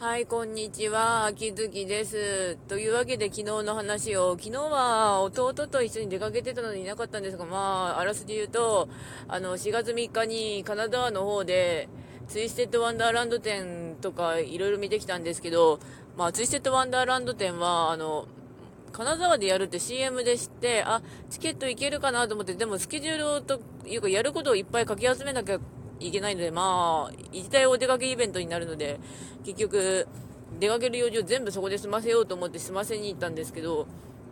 はい、こんにちは。秋月です。というわけで昨日の話を、昨日は弟と一緒に出かけてたのにいなかったんですが、まあ、あらすじ言うと、あの、4月3日にカナダの方で、ツイステッドワンダーランド店とかいろいろ見てきたんですけど、まあ、ツイステッドワンダーランド店は、あの、金沢でやるって CM で知って、あ、チケットいけるかなと思って、でもスケジュールというか、やることをいっぱい書き集めなきゃいけないので、まあ、行きたいお出かけイベントになるので、結局、出かける用事を全部そこで済ませようと思って済ませに行ったんですけど、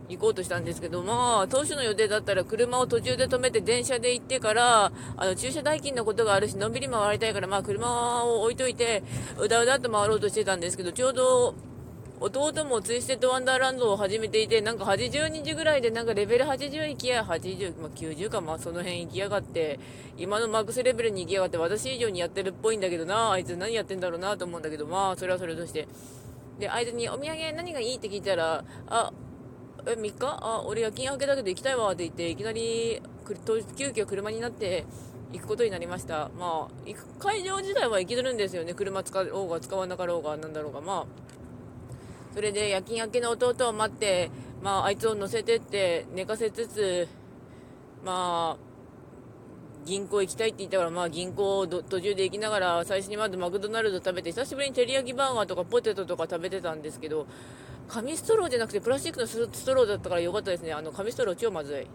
行こうとしたんですけど、まあ、当初の予定だったら車を途中で止めて電車で行ってから、あの、駐車代金のことがあるし、のんびり回りたいから、まあ、車を置いといて、うだうだと回ろうとしてたんですけど、ちょうど、弟もツイステッドワンダーランドを始めていて、なんか80日ぐらいでなんかレベル80行きや、80、まあ、90か、まあその辺行きやがって、今のマックスレベルに行きやがって、私以上にやってるっぽいんだけどな、あいつ何やってんだろうなと思うんだけど、まあそれはそれとして。で、あいつにお土産何がいい？って聞いたら、あ、え、3日あ、俺夜勤明けだけど行きたいわって言って、いきなり、急遽車になって、行くことになりました。まあ、行く会場自体は行きずるんですよね。車使おうが使わなかろうが、なんだろうが。まあ、それで夜勤明けの弟を待って、まあ、あいつを乗せてって寝かせつつ、まあ、銀行行きたいって言ったから、まあ銀行を途中で行きながら、最初にまずマクドナルド食べて、久しぶりに照り焼きバーガーとかポテトとか食べてたんですけど、紙ストローじゃなくてプラスチックのストローだったからよかったですね。あの、紙ストロー超まずい。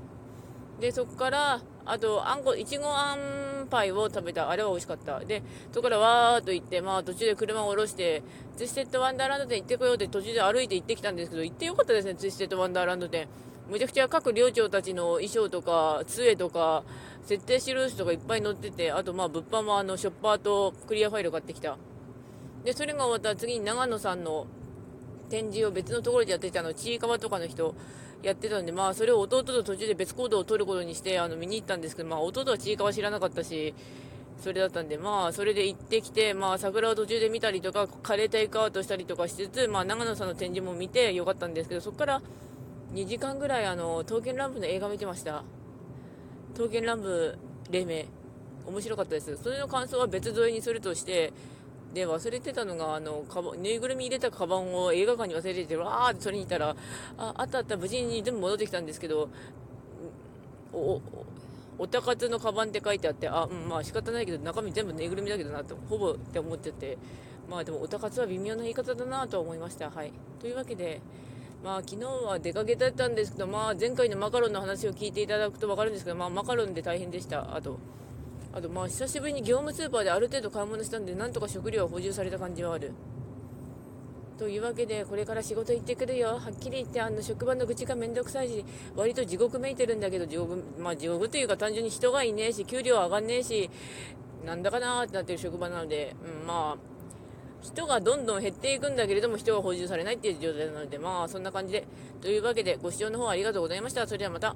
で、そこから、あと、あんこ、いちごあんパイを食べた。あれは美味しかった。で、そこからわーっと行って、まあ途中で車を降ろして、ツイステッドワンダーランド店行ってこようって途中で歩いて行ってきたんですけど、行ってよかったですね、ツイステッドワンダーランド店。むちゃくちゃ各寮長たちの衣装とか、杖とか、設定印とかいっぱい載ってて、あとまあ物販もあの、ショッパーとクリアファイル買ってきた。で、それが終わったら次に長野さんの展示を別のところでやってたの、ちいかわとかの人、やってたんで、まあ、それを弟と途中で別行動を取ることにして、あの、見に行ったんですけど、まあ、弟はちいかわ知らなかったし、それだったんで、まあ、それで行ってきて、まあ、桜を途中で見たりとか、カレーテイクアウトしたりとかしつつ、まあ、長野さんの展示も見てよかったんですけど、そこから2時間ぐらい、あの、刀剣乱舞の映画見てました。刀剣乱舞、黎明。面白かったです。それの感想は別添えにするとして、で、忘れてたのが、あの、かばぬいぐるみ入れたカバンを映画館に忘れてて、わーって取りに行ったら、あ、あったあった、無事に全部戻ってきたんですけど、お、お、おたかつのカバンって書いてあって、あ、うん、まあ仕方ないけど、中身全部ぬいぐるみだけどなと、ほぼって思っちゃって、まあでも、おたかつは微妙な言い方だなと思いました。はい。というわけで、まあ昨日は出かけだったんですけど、まあ前回のマカロンの話を聞いていただくと分かるんですけど、まあマカロンで大変でした。あと、あとまあ久しぶりに業務スーパーである程度買い物したんでなんとか食料は補充された感じはある。というわけでこれから仕事行ってくるよ。はっきり言ってあの職場の愚痴がめんどくさいし割と地獄めいてるんだけど地獄まあ地獄というか単純に人がいねえし給料上がんねえしなんだかなーってなってる職場なので、うん、まあ人がどんどん減っていくんだけれども人が補充されないっていう状態なのでまあそんな感じで。というわけでご視聴の方ありがとうございました。それではまた。